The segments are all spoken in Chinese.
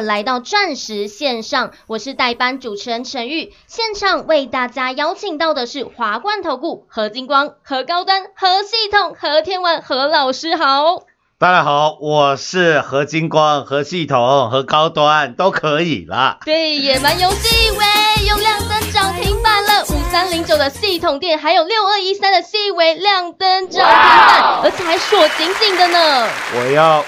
来到钻石线上，我是代班主持人陈玉。现场为大家邀请到的是华冠投顾何金光、何高端、何系统、何天文、何老师好。大家好，我是何金光、何系统、何高端都可以啦。对，野蛮游戏喂，用亮灯涨停板了。五三零九的系统店，还有六二一三的细微亮灯涨停板，而且还锁紧紧的呢。我要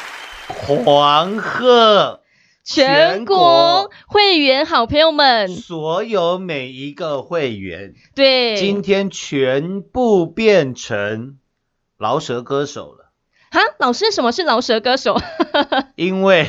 黄鹤。全国会员好朋友们，所有每一个会员，对，今天全部变成饶舌歌手了，哈，老师，什么是饶舌歌手？因为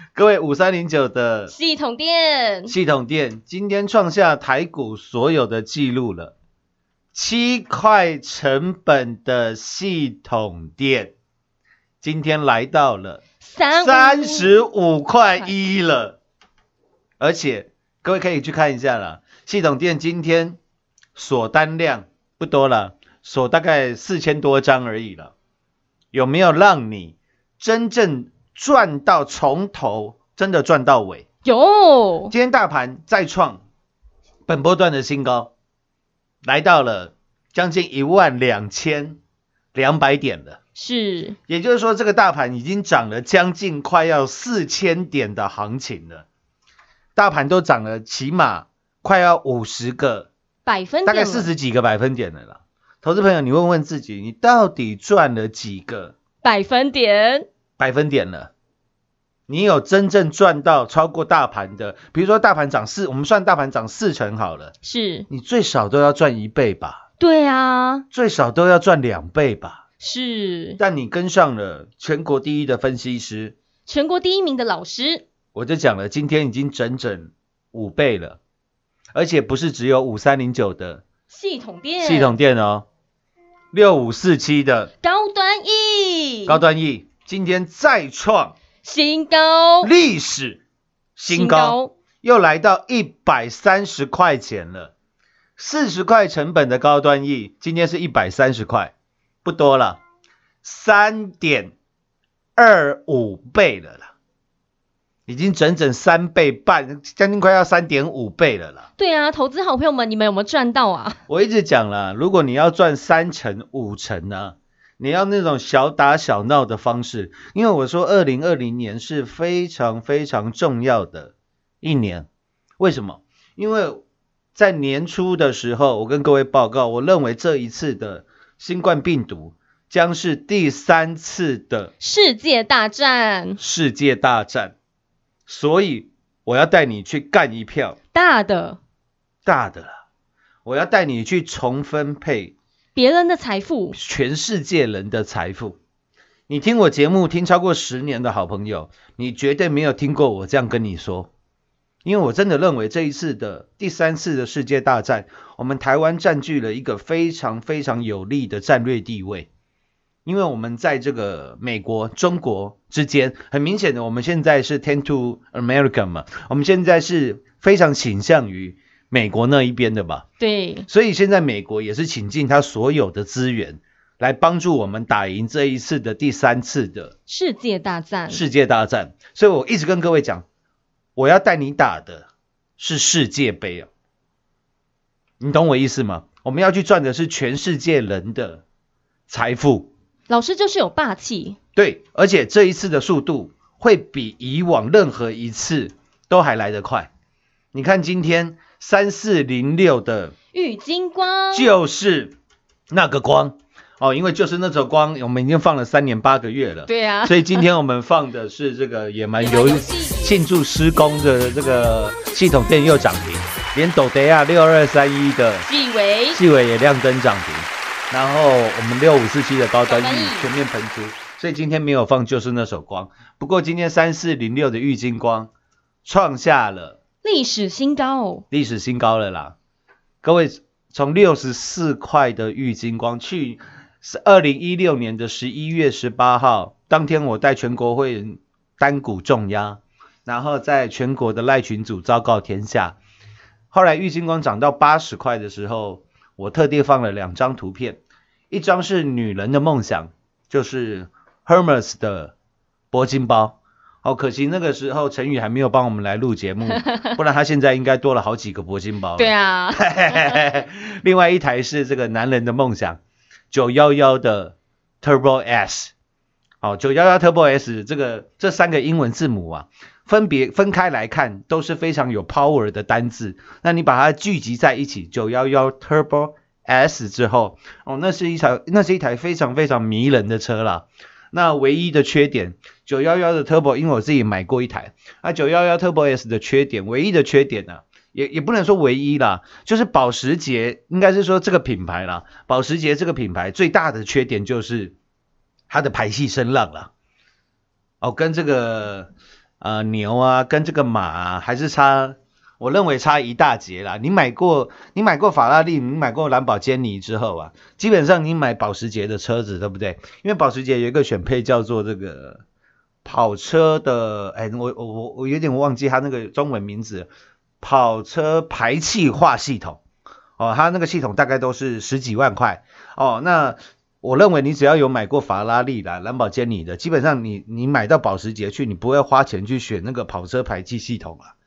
各位五三零九的系统店。系统店今天创下台股所有的记录了，七块成本的系统店，今天来到了三三十五块一了，而且各位可以去看一下了，系统店今天锁单量不多了，锁大概四千多张而已了，有没有让你真正赚到从头，真的赚到尾？有今天大盘再创本波段的新高，来到了将近一万两千两百点了。是也就是说，这个大盘已经涨了将近快要四千点的行情了，大盘都涨了起码快要五十个，百分点大概四十几个百分点的了。投资朋友，你问问自己，你到底赚了几个百分点，百分点了？你有真正赚到超过大盘的？比如说大盘涨四，我们算大盘涨四成好了，是。你最少都要赚一倍吧，对啊，最少都要赚两倍吧。是。但你跟上了全国第一的分析师，全国第一名的老师，我就讲了，今天已经整整五倍了，而且不是只有五三零九的系统店，系统店哦，六五四七的高端 E，高端 E 今天再创新高，历史新高，又来到一百三十块钱了。四十块成本的高端 E，今天是一百三十块，不多了，三点二五倍了啦，已经整整三倍半，将近快要三点五倍了啦。对啊，投资好朋友们，你们有没有赚到啊？我一直讲了，如果你要赚三成五成呢、你要那种小打小闹的方式，因为我说二零二零年是非常非常重要的一年，为什么？因为在年初的时候，我跟各位报告，我认为这一次的新冠病毒将是第三次的世界大战，世界大战，所以我要带你去干一票。大的。大的啦，我要带你去重分配别人的财富，全世界人的财富。你听我节目听超过十年的好朋友，你绝对没有听过我这样跟你说，因为我真的认为这一次的第三次的世界大战，我们台湾占据了一个非常非常有利的战略地位。因为我们在这个美国、中国之间，很明显的，我们现在是 tend to America 嘛，我们现在是非常倾向于美国那一边的吧。对，所以现在美国也是倾尽他所有的资源来帮助我们打赢这一次的第三次的世界大战，世界大战。所以我一直跟各位讲，我要带你打的是世界杯啊，你懂我意思吗？我们要去赚的是全世界人的财富，老师就是有霸气，对，而且这一次的速度会比以往任何一次都还来得快。你看今天三四零六的玉金光，就是那个光。哦，因为就是那种光，我们已经放了三年八个月了。对啊，所以今天我们放的是这个野蛮游 游戏。庆祝施工的这个系统电又涨停，连斗德亚六二三一的纪委。纪委也亮灯涨停，然后我们六五四七的高端高端 E 疫全面喷出，所以今天没有放就是那首光。不过今天三四零六的玉金光创下了历史新高，历史新高了啦！各位，从六十四块的玉金光去是二零一六年的十一月十八号，当天我带全国会员单股重压，然后在全国的赖群组昭告天下。后来玉金光涨到八十块的时候，我特地放了两张图片，一张是女人的梦想，就是 Hermes 的铂金包。哦，可惜那个时候陈宇还没有帮我们来录节目，不然他现在应该多了好几个铂金包。对。啊，另外一台是这个男人的梦想，九幺幺的 Turbo S。哦，九幺幺 Turbo S 这个这三个英文字母啊，分别分开来看都是非常有 power 的单字。那你把它聚集在一起，九幺幺 Turbo S 之后，哦，那是一台那是一台非常非常迷人的车啦。那唯一的缺点，九幺幺的 Turbo，因为我自己买过一台，啊，九幺幺 Turbo S 的缺点，唯一的缺点呢、也也不能说唯一啦，就是保时捷，应该是说这个品牌啦，保时捷这个品牌最大的缺点就是它的排气声浪啦，哦，跟这个呃牛啊，跟这个马啊，还是差，我认为差一大截啦。你买过你买过法拉利，你买过兰博基尼之后啊，基本上你买保时捷的车子，对不对？因为保时捷有一个选配叫做这个跑车的，哎，我我我我有点忘记它那个中文名字，跑车排气化系统。哦，它那个系统大概都是十几万块哦。那我认为你只要有买过法拉利啦、兰博基尼的，基本上你你买到保时捷去，你不会花钱去选那个跑车排气系统啊。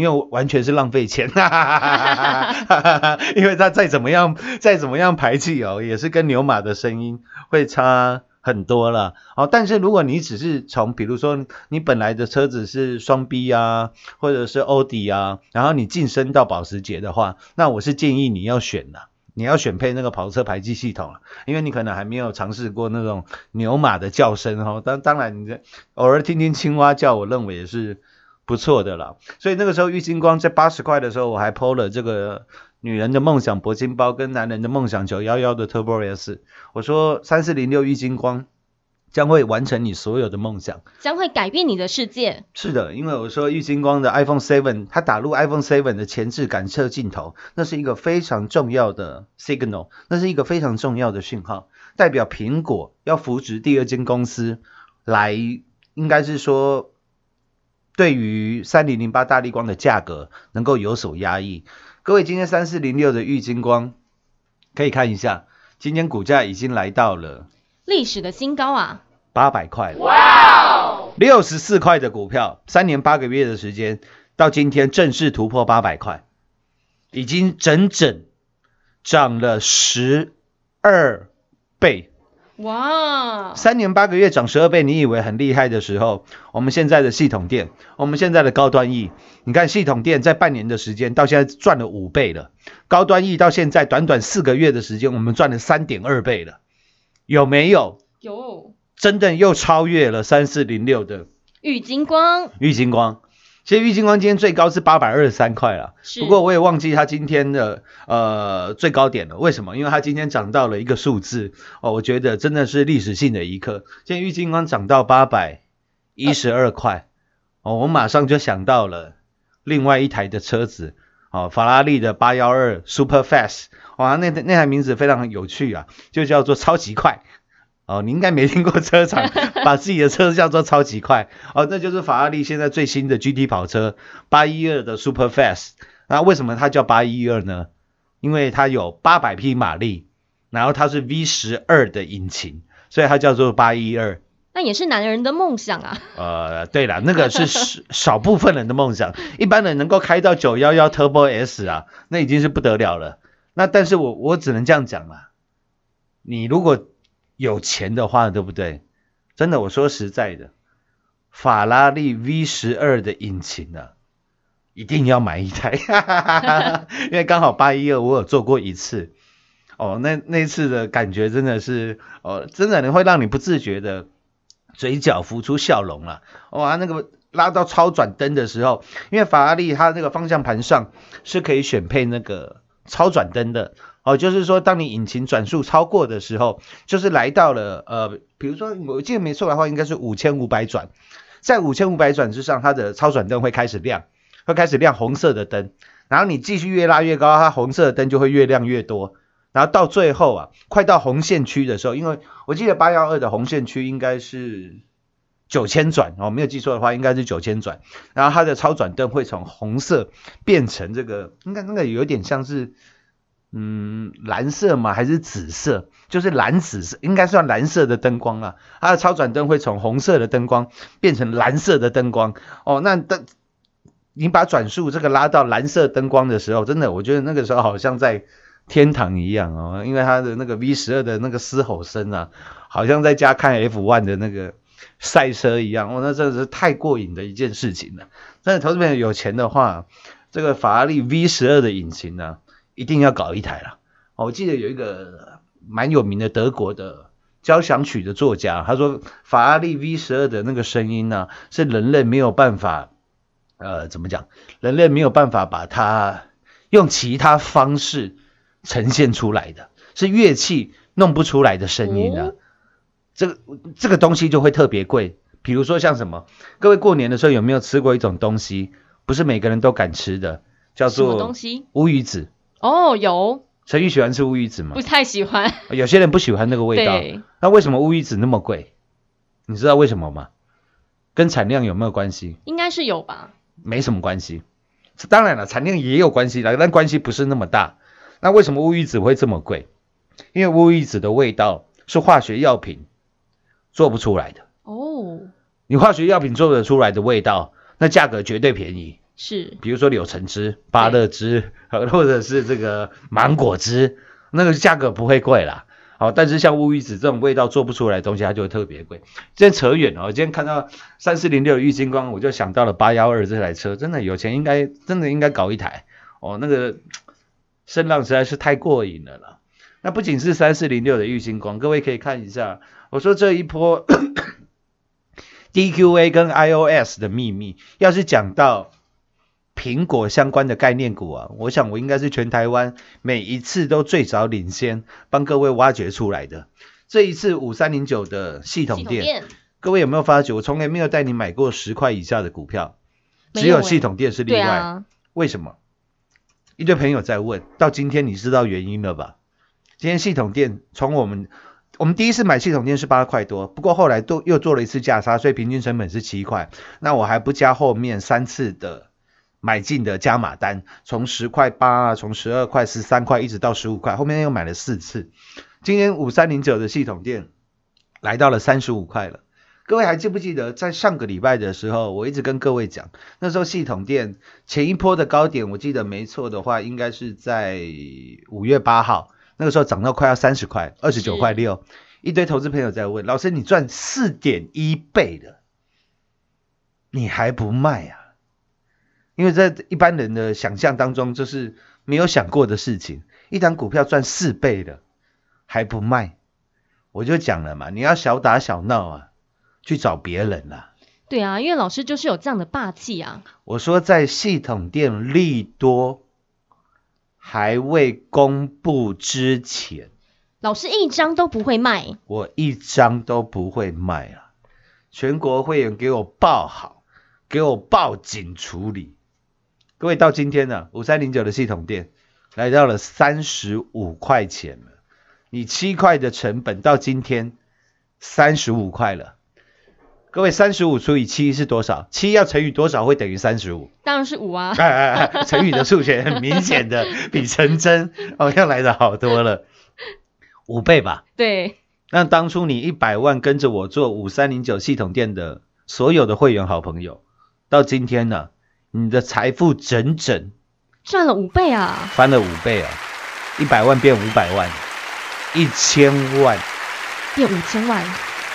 因为完全是浪费钱，哈哈哈因为它再怎么样再怎么样排气哦，也是跟牛马的声音会差很多了哦。但是如果你只是从比如说你本来的车子是双 B 啊，或者是欧迪啊，然后你晋升到保时捷的话，那我是建议你要选的。你要选配那个跑车排气系统了，因为你可能还没有尝试过那种牛马的叫声哦。当当然，你偶尔听听青蛙叫，我认为也是不错的啦。所以那个时候郁金光在八十块的时候，我还 PO 了这个女人的梦想铂金包跟男人的梦想九幺幺的 Turbo S，我说三四零六郁金光将会完成你所有的梦想。将会改变你的世界。是的，因为我说玉金光的 iPhone Seven，它打入 iPhone Seven 的前置感测镜头，那是一个非常重要的 signal，那是一个非常重要的讯号，代表苹果要扶植第二间公司来，应该是说对于三零零八大力光的价格能够有所压抑。各位，今天三四零六的玉金光可以看一下，今天股价已经来到了历史的新高啊！八百块。哇！六十四块的股票，三年八个月的时间，到今天正式突破八百块，已经整整涨了十二倍。哇，三年八个月涨十二倍，你以为很厉害的时候，我们现在的系统店，我们现在的高端 E，你看系统店在半年的时间到现在赚了五倍了，高端 E 到现在短短四个月的时间，我们赚了三点二倍了，有没有？有真的又超越了三四零六的玉金光玉金光。其实郁金光今天最高是八百二十三块了，不过我也忘记它今天的呃最高点了。为什么？因为它今天涨到了一个数字哦，我觉得真的是历史性的一刻。现在郁金光涨到八百一十二块哦，我马上就想到了另外一台的车子哦，法拉利的八幺二 Super Fast，哇，那那台名字非常有趣啊，就叫做超级快。哦，你应该没听过车厂 把自己的车叫做超级快哦，那就是法拉利现在最新的 GT 跑车八一二的 Super Fast。那为什么它叫八一二呢？因为它有八百匹马力，然后它是 V 十二的引擎，所以它叫做八一二。那也是男人的梦想啊！呃，对了，那个是 少少部分人的梦想，一般人能够开到九幺幺 Turbo S 啊，那已经是不得了了。那但是我我只能这样讲啦，你如果有钱的话，对不对？真的，我说实在的，法拉利 V 十二的引擎啊，一定要买一台，因为刚好八一二我有做过一次，哦，那那次的感觉真的是，哦，真的你会让你不自觉的嘴角浮出笑容了。哇，那个拉到超转灯的时候，因为法拉利它那个方向盘上是可以选配那个超转灯的。哦，就是说，当你引擎转速超过的时候，就是来到了呃，比如说我记得没错的话，应该是五千五百转，在五千五百转之上，它的超转灯会开始亮，会开始亮红色的灯，然后你继续越拉越高，它红色的灯就会越亮越多，然后到最后啊，快到红线区的时候，因为我记得八幺二的红线区应该是九千转哦，没有记错的话，应该是九千转，然后它的超转灯会从红色变成这个，应该那个有点像是。嗯蓝色嘛还是紫色，就是蓝紫色，应该算蓝色的灯光啊。它的超转灯会从红色的灯光变成蓝色的灯光哦。那灯你把转速这个拉到蓝色灯光的时候，真的我觉得那个时候好像在天堂一样哦，因为它的那个 V 十二的那个嘶吼声啊，好像在家看 F one 的那个赛车一样哦，那真的是太过瘾的一件事情了。但是投资朋友有钱的话，这个法拉利 V 十二的引擎呢，一定要搞一台了。哦我记得有一个蛮有名的德国的交响曲的作家，他说法拉利 V 十二的那个声音呢，是人类没有办法，呃，怎么讲？人类没有办法把它用其他方式呈现出来的，是乐器弄不出来的声音啊。哦这个这个东西就会特别贵，比如说像什么，各位过年的时候有没有吃过一种东西？不是每个人都敢吃的，叫做？乌鱼子。哦，有，陈宇喜欢吃乌鱼子吗不？太喜欢。有些人不喜欢那个味道。那为什么乌鱼子那么贵？你知道为什么吗？跟产量有没有关系？应该是有吧？没什么关系。当然了，产量也有关系的，但关系不是那么大。那为什么乌鱼子会这么贵？因为乌鱼子的味道是化学药品做不出来的。哦，你化学药品做得出来的味道，那价格绝对便宜。是比如说柳橙汁、芭乐汁，呃 或者是这个芒果汁，那个价格不会贵啦。好，但是像乌鱼子这种味道做不出来的东西，它就会特别贵。今天扯远了，我今天看到三四零六的玉金光，我就想到了八幺二这台车，真的有钱应该真的应该搞一台哦，那个声浪实在是太过瘾了啦。那不仅是三四零六的玉金光，各位可以看一下，我说这一波 DQA 跟 iOS 的秘密，要是讲到苹果相关的概念股啊，我想我应该是全台湾每一次都最早领先帮各位挖掘出来的。这一次五三零九的系统店，各位有没有发觉？我从来没有带你买过十块以下的股票，只有系统店是例外。啊，为什么？一堆朋友在问，到今天你知道原因了吧？今天系统店从我们我们第一次买系统店是八块多，不过后来都又做了一次价差，所以平均成本是七块。那我还不加后面三次的买进的加码单，从十块八啊，从十二块、十三块一直到十五块，后面又买了四次。今天五三零九的系统店来到了三十五块了。各位还记不记得，在上个礼拜的时候，我一直跟各位讲，那时候系统店前一波的高点，我记得没错的话，应该是在五月八号，那个时候涨到快要三十块，二十九块六。一堆投资朋友在问，老师你赚四点一倍了，你还不卖啊？因为在一般人的想象当中，就是没有想过的事情。一档股票赚四倍的，还不卖，我就讲了嘛，你要小打小闹啊，去找别人啦、对啊，因为老师就是有这样的霸气啊。我说在系统店利多还未公布之前，老师一张都不会卖，我一张都不会卖啊！全国会员给我报好，给我报警处理。各位到今天呢、五三零九的系统店来到了三十五块钱了，你七块的成本到今天三十五块了。各位，三十五除以七是多少？七要乘以多少会等于三十五？当然是五啊。哎哎哎，成语的数学很 明显的比成真哦要来的好多了，五倍吧。对，那当初你一百万跟着我做五三零九系统店的所有的会员好朋友，到今天呢，你的财富整整赚了五倍啊！翻了五倍啊，一百万变五百万，一千万变五千万，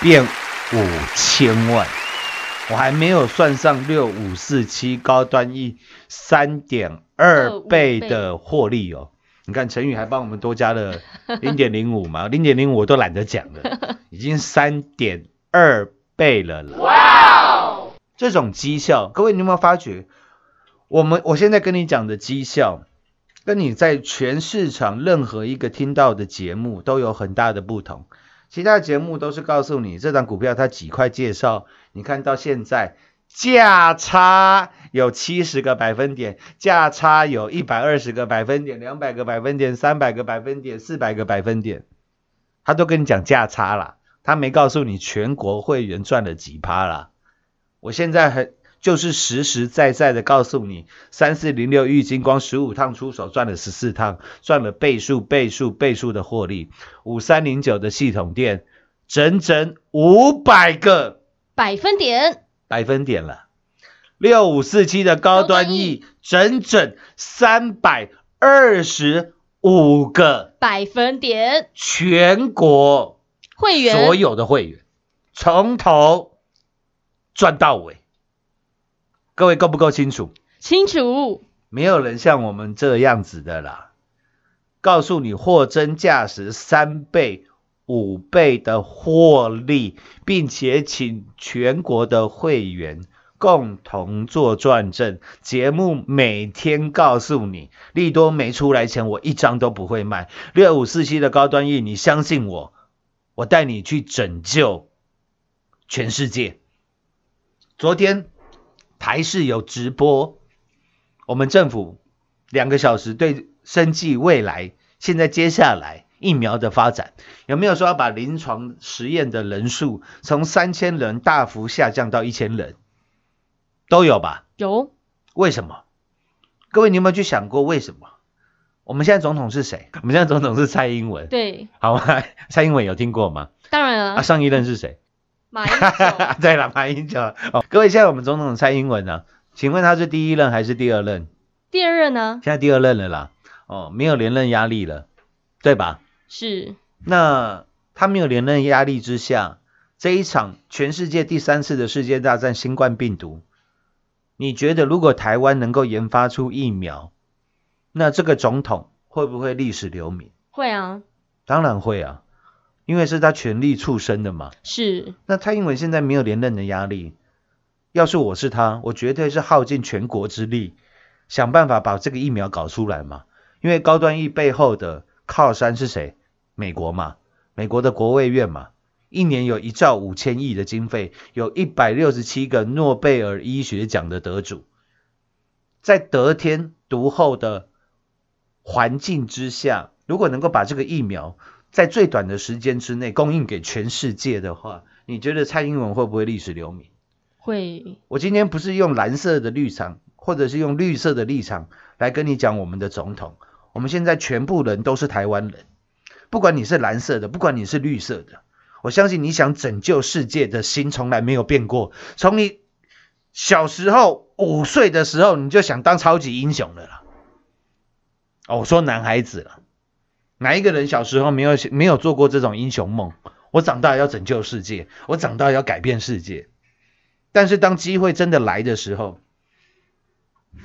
变五千万，我还没有算上六五四七高端 E 三点二倍的获利哦。你看陈宇还帮我们多加了 零点零五嘛，零点零五我都懒得讲了，已经三点二倍了了。哇！这种绩效，各位你有没有发觉？我们我现在跟你讲的绩效，跟你在全市场任何一个听到的节目都有很大的不同。其他节目都是告诉你这张股票它几块介绍，你看到现在价差有七十个百分点，价差有一百二十个百分点，两百个百分点，三百个百分点，四百个百分点，他都跟你讲价差啦，他没告诉你全国会员赚了几趴啦。我现在很就是实实在在的告诉你，三四零六玉金光十五趟出手赚了十四趟，赚了倍数倍数倍数的获利。五三零九的系统店，整整五百个百分点百分点了。六五四七的高端 E，整整三百二十五个百分点，全国会员所有的会员，从头赚到尾。各位够不够清楚？清楚，没有人像我们这样子的啦。告诉你货真价实三倍、五倍的获利，并且请全国的会员共同做转正。节目每天告诉你，利多没出来前，我一张都不会卖。六五四七的高端 E，你相信我，我带你去拯救全世界。昨天台视有直播，我们政府两个小时对生计未来，现在接下来疫苗的发展，有没有说要把临床实验的人数从三千人大幅下降到一千人？都有吧？有为什么？各位，你有没有去想过为什么？我们现在总统是谁？我们现在总统是蔡英文，对，好吗？蔡英文有听过吗？啊，当然了，啊上一任是谁？马英九 对了，马英九。哦，各位，现在我们总统蔡英文呢、请问他是第一任还是第二任？第二任呢现在第二任了啦。哦，没有连任压力了，对吧？是那他没有连任压力之下，这一场全世界第三次的世界大战新冠病毒，你觉得如果台湾能够研发出疫苗，那这个总统会不会历史留名？会啊，当然会啊，因为是他全力促生的嘛。是那蔡英文现在没有连任的压力，要是我是他，我绝对是耗尽全国之力，想办法把这个疫苗搞出来嘛。因为高端疫背后的靠山是谁？美国嘛，美国的国卫院嘛，一年有一兆五千亿的经费，有一百六十七个诺贝尔医学奖的得主，在得天独厚的环境之下，如果能够把这个疫苗在最短的时间之内供应给全世界的话，你觉得蔡英文会不会历史留名？会我今天不是用蓝色的立场，或者是用绿色的立场来跟你讲我们的总统。我们现在全部人都是台湾人，不管你是蓝色的，不管你是绿色的，我相信你想拯救世界的心从来没有变过。从你小时候五岁的时候，你就想当超级英雄了啦。哦，我说男孩子了，哪一个人小时候没有没有做过这种英雄梦？我长大要拯救世界，我长大要改变世界。但是当机会真的来的时候，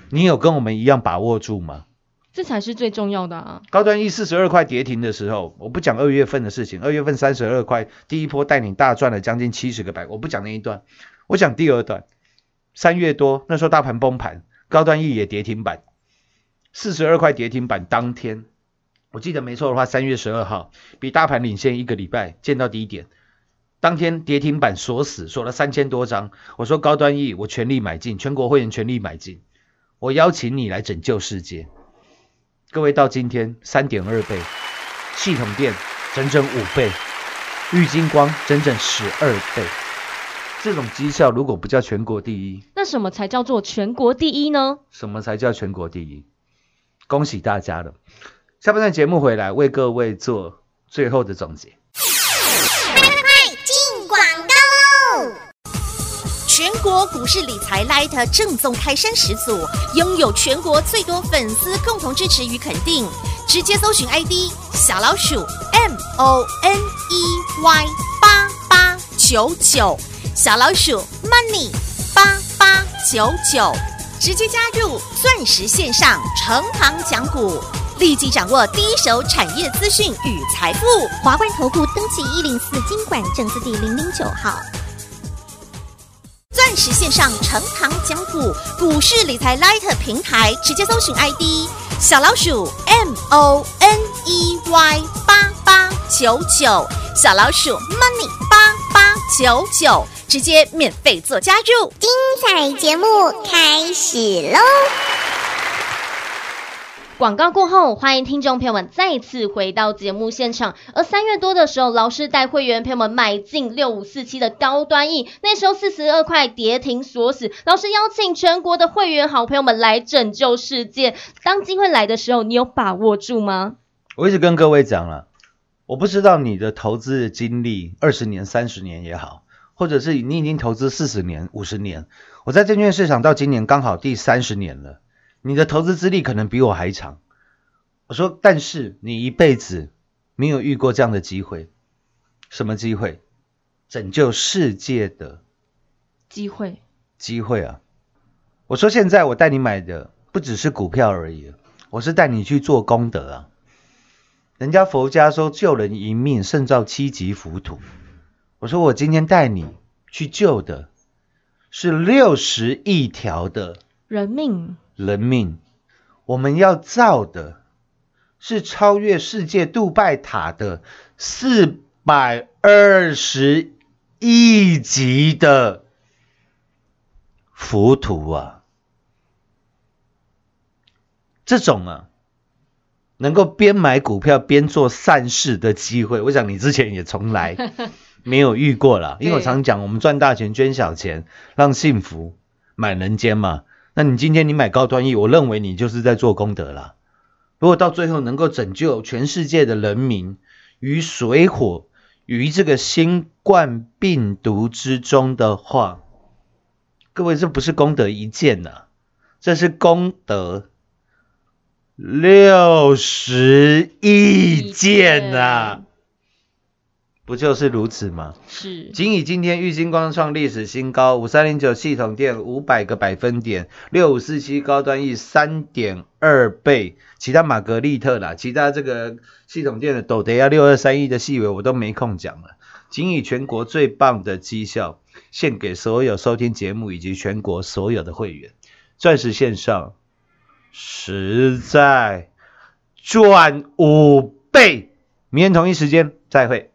你有跟我们一样把握住吗？这才是最重要的啊！高端 E 四十二块跌停的时候，我不讲二月份的事情，二月份三十二块，第一波带你大赚了将近七十个百，我不讲那一段，我讲第二段，三月多那时候大盘崩盘，高端 E 也跌停板，四十二块跌停板当天，我记得没错的话，三月十二号比大盘领先一个礼拜，见到低点，当天跌停板锁死，锁了三千多张，我说高端 E 我全力买进，全国会员全力买进，我邀请你来拯救世界。各位到今天三点二倍，系统店整整五倍，玉金光整整十二倍。这种绩效如果不叫全国第一，那什么才叫做全国第一呢？什么才叫全国第一？恭喜大家了！下半段节目回来为各位做最后的总结。进广告喽！全国股市理财 Light 正宗开山始祖，拥有全国最多粉丝共同支持与肯定。直接搜寻 ID 小老鼠 M O N E Y 八八九九，小老鼠 Money 八八九九，直接加入钻石线上成行讲股，立即掌握第一手产业资讯与财富。华冠投顾登记一零四经管证字第零零九号。钻石线上成堂讲股股市理财 Light 平台，直接搜寻 ID 小老鼠 M O N E Y 八八九九，小老鼠 Money 八八九九，直接免费做加入。精彩节目开始喽！广告过后，欢迎听众朋友们再次回到节目现场。而三月多的时候，老师带会员朋友们买进六五四七的高端 E，那时候四十二块跌停锁死。老师邀请全国的会员好朋友们来拯救世界。当机会来的时候，你有把握住吗？我一直跟各位讲了，我不知道你的投资经历二十年、三十年也好，或者是你已经投资四十年、五十年，我在证券市场到今年刚好第三十年了。你的投资资历可能比我还长。我说，但是你一辈子没有遇过这样的机会，什么机会？拯救世界的机会，机会啊！我说，现在我带你买的不只是股票而已，我是带你去做功德啊！人家佛家说，救人一命胜造七级浮屠。我说，我今天带你去救的是六十亿条的人命。人命，我们要造的是超越世界杜拜塔的四百二十亿级的浮屠啊！这种啊，能够边买股票边做善事的机会，我想你之前也从来 没有遇过了。因为我常讲，我们赚大钱捐小钱，让幸福满人间嘛。那你今天你买高端 E，我认为你就是在做功德了。如果到最后能够拯救全世界的人民于水火于这个新冠病毒之中的话，各位这不是功德一件呐，这是功德六十亿件呐。不就是如此吗？是，仅以今天玉金光创历史新高，五三零九系统电五百个百分点，六五四七高端 E 三点二倍，其他玛格丽特啦，其他这个系统店的斗得要六二三亿的细微我都没空讲了。仅以全国最棒的绩效，献给所有收听节目以及全国所有的会员，钻石线上实在赚五倍。明天同一时间再会。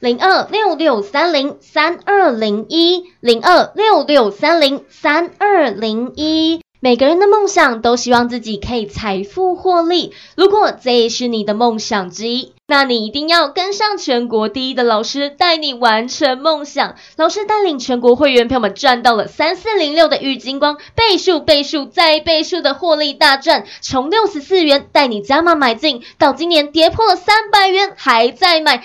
零二六六三零三二零一零二六六三零三二零一。每个人的梦想都希望自己可以财富获利。如果这也是你的梦想之一，那你一定要跟上全国第一的老师，带你完成梦想。老师带领全国会员朋友们赚到了三四零六的玉金光，倍数倍数再倍数的获利大赚，从六十四元带你加码买进，到今年跌破了三百元还在买。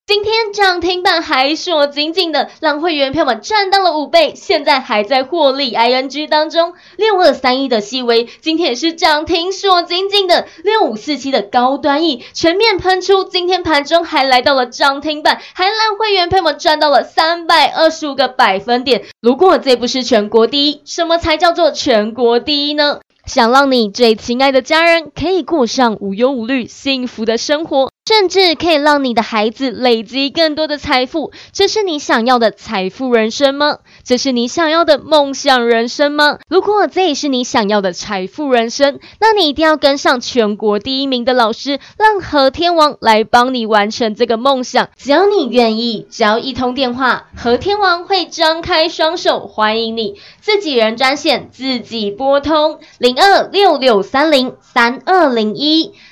今天涨停板还是我紧紧的，让会员票们赚到了五倍，现在还在获利 ing 当中。六二三一的细微今天也是涨停是我紧紧的，六五四七的高端 E 全面喷出，今天盘中还来到了涨停板，还让会员票们赚到了三百二十五个百分点。如果这不是全国第一，什么才叫做全国第一呢？想让你最亲爱的家人可以过上无忧无虑、幸福的生活，甚至可以让你的孩子累积更多的财富，这是你想要的财富人生吗？这是你想要的梦想人生吗？如果这也是你想要的财富人生，那你一定要跟上全国第一名的老师，让和天王来帮你完成这个梦想。只要你愿意，只要一通电话，和天王会张开双手欢迎你。自己人专线自己拨通零二六六三零三二零一